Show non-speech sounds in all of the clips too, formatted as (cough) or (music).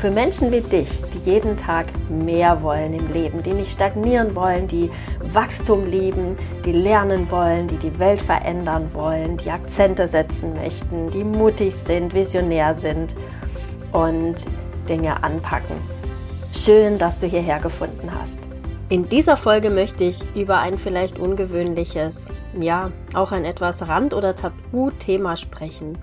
für Menschen wie dich, die jeden Tag mehr wollen im Leben, die nicht stagnieren wollen, die Wachstum lieben, die lernen wollen, die die Welt verändern wollen, die Akzente setzen möchten, die mutig sind, visionär sind und Dinge anpacken. Schön, dass du hierher gefunden hast. In dieser Folge möchte ich über ein vielleicht ungewöhnliches, ja, auch ein etwas Rand- oder Tabuthema sprechen,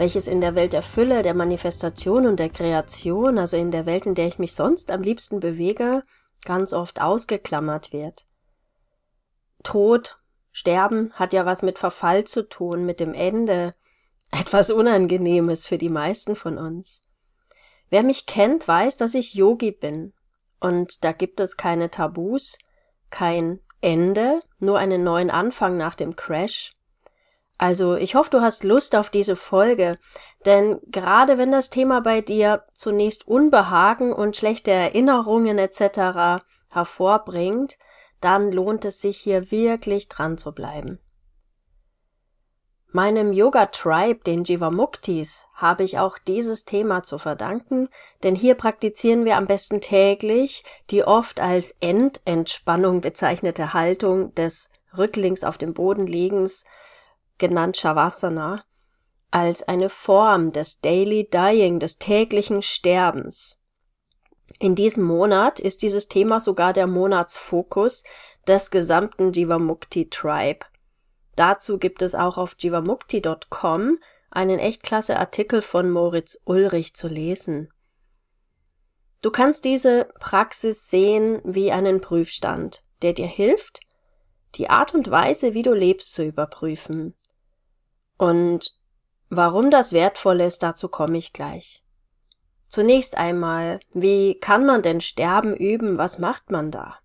welches in der Welt der Fülle, der Manifestation und der Kreation, also in der Welt, in der ich mich sonst am liebsten bewege, ganz oft ausgeklammert wird. Tod, Sterben hat ja was mit Verfall zu tun, mit dem Ende, (laughs) etwas Unangenehmes für die meisten von uns. Wer mich kennt, weiß, dass ich Yogi bin. Und da gibt es keine Tabus, kein Ende, nur einen neuen Anfang nach dem Crash. Also ich hoffe, du hast Lust auf diese Folge, denn gerade wenn das Thema bei dir zunächst Unbehagen und schlechte Erinnerungen etc. hervorbringt, dann lohnt es sich hier wirklich dran zu bleiben. Meinem Yoga Tribe, den Jivamuktis, habe ich auch dieses Thema zu verdanken, denn hier praktizieren wir am besten täglich die oft als Endentspannung bezeichnete Haltung des Rücklings auf dem Boden liegens, genannt Shavasana, als eine Form des Daily Dying, des täglichen Sterbens. In diesem Monat ist dieses Thema sogar der Monatsfokus des gesamten Jivamukti Tribe. Dazu gibt es auch auf jivamukti.com einen echt klasse Artikel von Moritz Ulrich zu lesen. Du kannst diese Praxis sehen wie einen Prüfstand, der dir hilft, die Art und Weise, wie du lebst, zu überprüfen. Und warum das wertvoll ist, dazu komme ich gleich. Zunächst einmal, wie kann man denn Sterben üben? Was macht man da?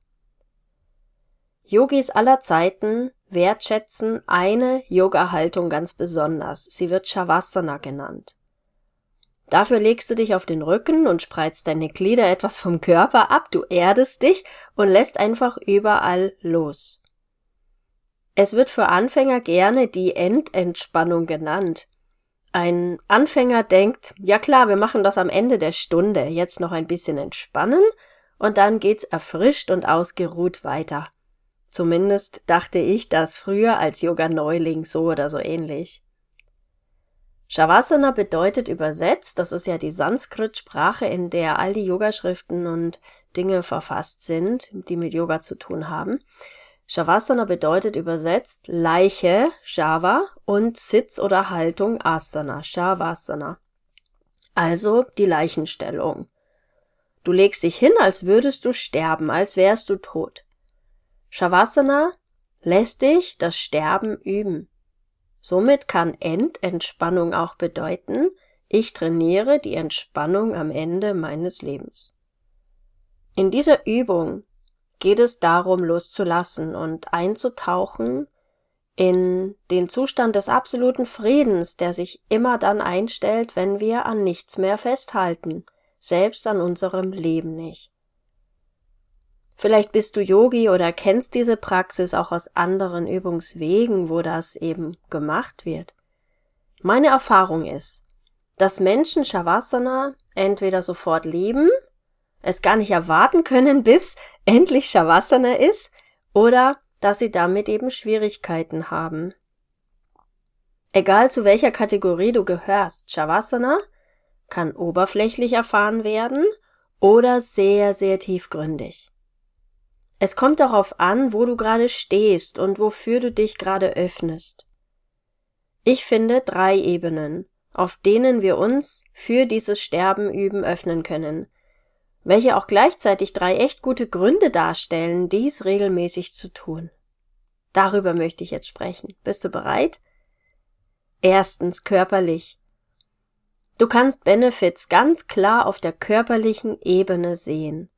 Yogis aller Zeiten wertschätzen eine Yoga-Haltung ganz besonders. Sie wird Shavasana genannt. Dafür legst du dich auf den Rücken und spreizt deine Glieder etwas vom Körper ab, du erdest dich und lässt einfach überall los. Es wird für Anfänger gerne die Endentspannung genannt. Ein Anfänger denkt, ja klar, wir machen das am Ende der Stunde, jetzt noch ein bisschen entspannen und dann geht's erfrischt und ausgeruht weiter. Zumindest dachte ich das früher als Yoga-Neuling so oder so ähnlich. Shavasana bedeutet übersetzt, das ist ja die Sanskrit-Sprache, in der all die Yogaschriften und Dinge verfasst sind, die mit Yoga zu tun haben. Shavasana bedeutet übersetzt Leiche, Shava, und Sitz oder Haltung, Asana, Shavasana. Also die Leichenstellung. Du legst dich hin, als würdest du sterben, als wärst du tot. Shavasana lässt dich das Sterben üben. Somit kann Endentspannung auch bedeuten, ich trainiere die Entspannung am Ende meines Lebens. In dieser Übung geht es darum, loszulassen und einzutauchen in den Zustand des absoluten Friedens, der sich immer dann einstellt, wenn wir an nichts mehr festhalten, selbst an unserem Leben nicht. Vielleicht bist du Yogi oder kennst diese Praxis auch aus anderen Übungswegen, wo das eben gemacht wird. Meine Erfahrung ist, dass Menschen Shavasana entweder sofort lieben, es gar nicht erwarten können, (laughs) bis endlich Shavasana ist, oder dass sie damit eben Schwierigkeiten haben. Egal zu welcher Kategorie du gehörst, Shavasana kann oberflächlich erfahren werden oder sehr, sehr tiefgründig. Es kommt darauf an, wo du gerade stehst und wofür du dich gerade öffnest. Ich finde drei Ebenen, auf denen wir uns für dieses Sterben üben öffnen können, welche auch gleichzeitig drei echt gute Gründe darstellen, dies regelmäßig zu tun. Darüber möchte ich jetzt sprechen. Bist du bereit? Erstens körperlich. Du kannst Benefits ganz klar auf der körperlichen Ebene sehen.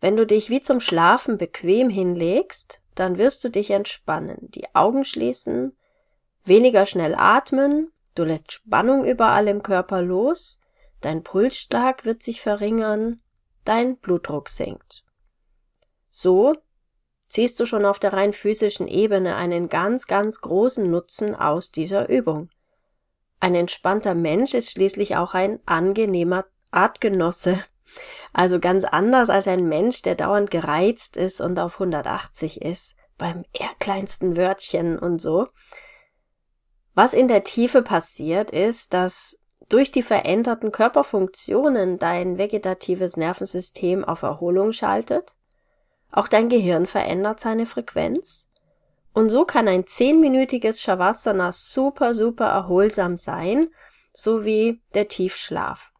Wenn du dich wie zum Schlafen bequem hinlegst, dann wirst du dich entspannen, die Augen schließen, weniger schnell atmen, du lässt Spannung überall im Körper los, dein Pulsschlag wird sich verringern, dein Blutdruck sinkt. So ziehst du schon auf der rein physischen Ebene einen ganz, ganz großen Nutzen aus dieser Übung. Ein entspannter Mensch ist schließlich auch ein angenehmer Artgenosse. Also ganz anders als ein Mensch, der dauernd gereizt ist und auf 180 ist, beim eher kleinsten Wörtchen und so. Was in der Tiefe passiert, ist, dass durch die veränderten Körperfunktionen dein vegetatives Nervensystem auf Erholung schaltet, auch dein Gehirn verändert seine Frequenz, und so kann ein zehnminütiges Shavasana super, super erholsam sein, so wie der Tiefschlaf.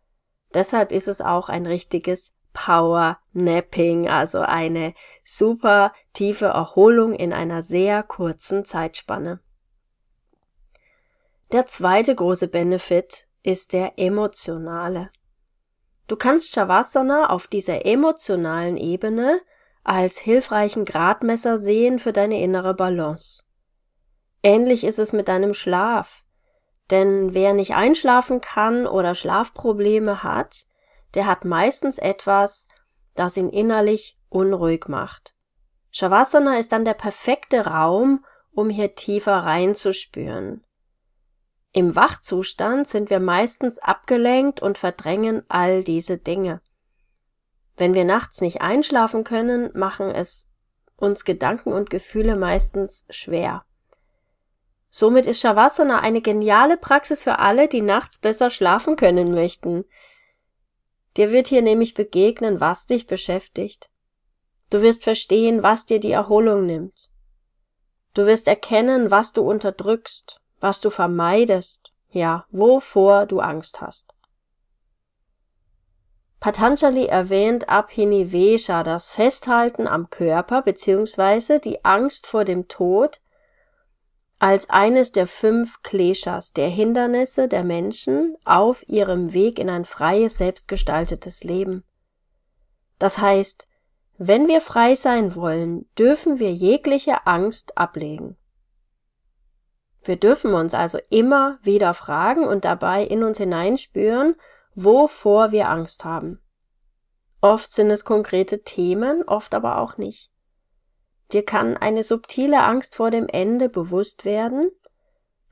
Deshalb ist es auch ein richtiges Power Napping, also eine super tiefe Erholung in einer sehr kurzen Zeitspanne. Der zweite große Benefit ist der emotionale. Du kannst Shavasana auf dieser emotionalen Ebene als hilfreichen Gradmesser sehen für deine innere Balance. Ähnlich ist es mit deinem Schlaf. Denn wer nicht einschlafen kann oder Schlafprobleme hat, der hat meistens etwas, das ihn innerlich unruhig macht. Shavasana ist dann der perfekte Raum, um hier tiefer reinzuspüren. Im Wachzustand sind wir meistens abgelenkt und verdrängen all diese Dinge. Wenn wir nachts nicht einschlafen können, machen es uns Gedanken und Gefühle meistens schwer. Somit ist Shavasana eine geniale Praxis für alle, die nachts besser schlafen können möchten. Dir wird hier nämlich begegnen, was dich beschäftigt. Du wirst verstehen, was dir die Erholung nimmt. Du wirst erkennen, was du unterdrückst, was du vermeidest, ja, wovor du Angst hast. Patanjali erwähnt Abhinivesha, das Festhalten am Körper bzw. die Angst vor dem Tod, als eines der fünf Kleshas, der Hindernisse der Menschen auf ihrem Weg in ein freies, selbstgestaltetes Leben. Das heißt, wenn wir frei sein wollen, dürfen wir jegliche Angst ablegen. Wir dürfen uns also immer wieder fragen und dabei in uns hineinspüren, wovor wir Angst haben. Oft sind es konkrete Themen, oft aber auch nicht. Dir kann eine subtile Angst vor dem Ende bewusst werden,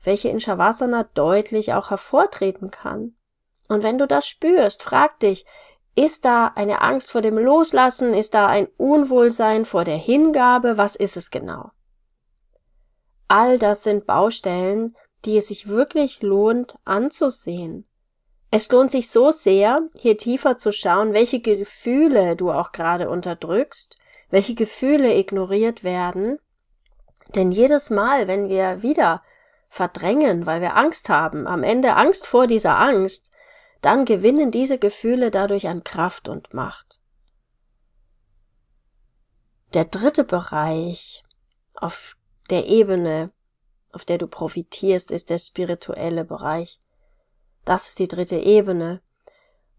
welche in Shavasana deutlich auch hervortreten kann. Und wenn du das spürst, frag dich, ist da eine Angst vor dem Loslassen? Ist da ein Unwohlsein vor der Hingabe? Was ist es genau? All das sind Baustellen, die es sich wirklich lohnt anzusehen. Es lohnt sich so sehr, hier tiefer zu schauen, welche Gefühle du auch gerade unterdrückst, welche Gefühle ignoriert werden. Denn jedes Mal, wenn wir wieder verdrängen, weil wir Angst haben, am Ende Angst vor dieser Angst, dann gewinnen diese Gefühle dadurch an Kraft und Macht. Der dritte Bereich auf der Ebene, auf der du profitierst, ist der spirituelle Bereich. Das ist die dritte Ebene.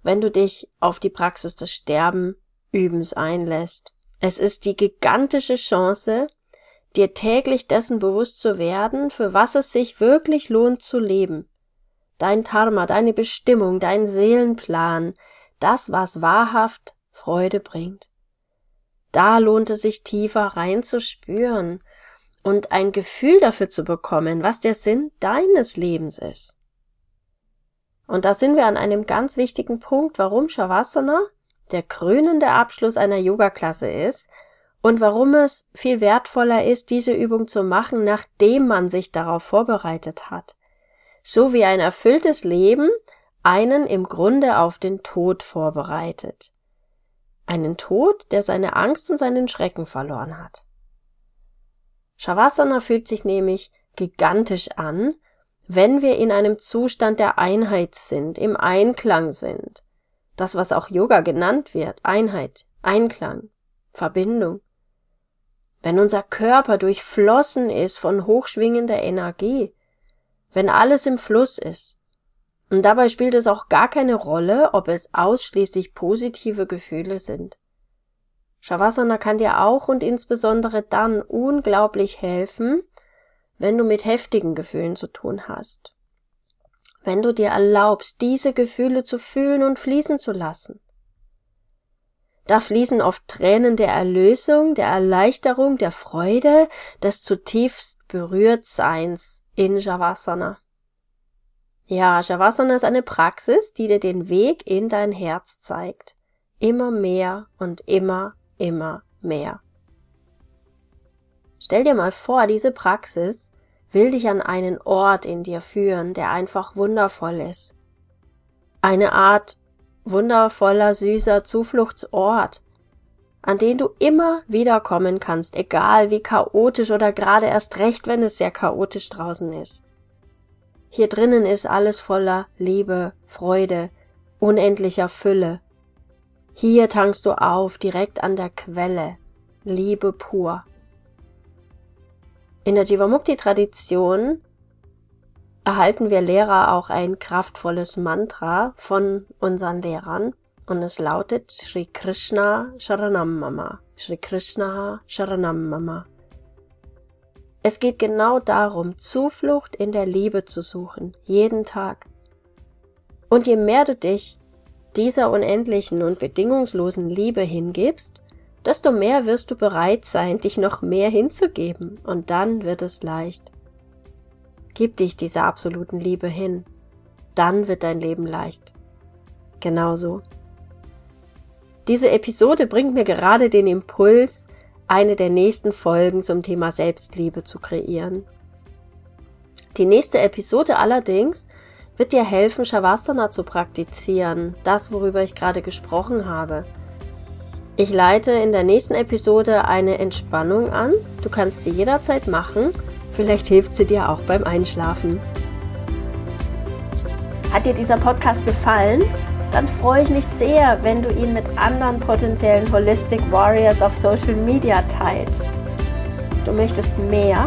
Wenn du dich auf die Praxis des Sterbenübens einlässt. Es ist die gigantische Chance, dir täglich dessen bewusst zu werden, für was es sich wirklich lohnt zu leben. Dein Dharma, deine Bestimmung, dein Seelenplan, das, was wahrhaft Freude bringt. Da lohnt es sich tiefer reinzuspüren und ein Gefühl dafür zu bekommen, was der Sinn deines Lebens ist. Und da sind wir an einem ganz wichtigen Punkt, warum Shavasana der krönende Abschluss einer Yoga-Klasse ist und warum es viel wertvoller ist, diese Übung zu machen, nachdem man sich darauf vorbereitet hat. So wie ein erfülltes Leben einen im Grunde auf den Tod vorbereitet. Einen Tod, der seine Angst und seinen Schrecken verloren hat. Shavasana fühlt sich nämlich gigantisch an, wenn wir in einem Zustand der Einheit sind, im Einklang sind. Das, was auch Yoga genannt wird, Einheit, Einklang, Verbindung. Wenn unser Körper durchflossen ist von hochschwingender Energie, wenn alles im Fluss ist. Und dabei spielt es auch gar keine Rolle, ob es ausschließlich positive Gefühle sind. Shavasana kann dir auch und insbesondere dann unglaublich helfen, wenn du mit heftigen Gefühlen zu tun hast. Wenn du dir erlaubst, diese Gefühle zu fühlen und fließen zu lassen. Da fließen oft Tränen der Erlösung, der Erleichterung, der Freude, des zutiefst Berührtseins in Shavasana. Ja, Shavasana ist eine Praxis, die dir den Weg in dein Herz zeigt. Immer mehr und immer, immer mehr. Stell dir mal vor, diese Praxis will dich an einen Ort in dir führen, der einfach wundervoll ist. Eine Art wundervoller, süßer Zufluchtsort, an den du immer wieder kommen kannst, egal wie chaotisch oder gerade erst recht, wenn es sehr chaotisch draußen ist. Hier drinnen ist alles voller Liebe, Freude, unendlicher Fülle. Hier tankst du auf, direkt an der Quelle, Liebe pur. In der Jivamukti-Tradition erhalten wir Lehrer auch ein kraftvolles Mantra von unseren Lehrern und es lautet Shri Krishna Sharanam Mama. Shri Krishna Sharanam Mama. Es geht genau darum, Zuflucht in der Liebe zu suchen, jeden Tag. Und je mehr du dich dieser unendlichen und bedingungslosen Liebe hingibst, desto mehr wirst du bereit sein, dich noch mehr hinzugeben, und dann wird es leicht. Gib dich dieser absoluten Liebe hin, dann wird dein Leben leicht. Genauso. Diese Episode bringt mir gerade den Impuls, eine der nächsten Folgen zum Thema Selbstliebe zu kreieren. Die nächste Episode allerdings wird dir helfen, Shavasana zu praktizieren, das worüber ich gerade gesprochen habe. Ich leite in der nächsten Episode eine Entspannung an. Du kannst sie jederzeit machen. Vielleicht hilft sie dir auch beim Einschlafen. Hat dir dieser Podcast gefallen? Dann freue ich mich sehr, wenn du ihn mit anderen potenziellen Holistic Warriors auf Social Media teilst. Du möchtest mehr?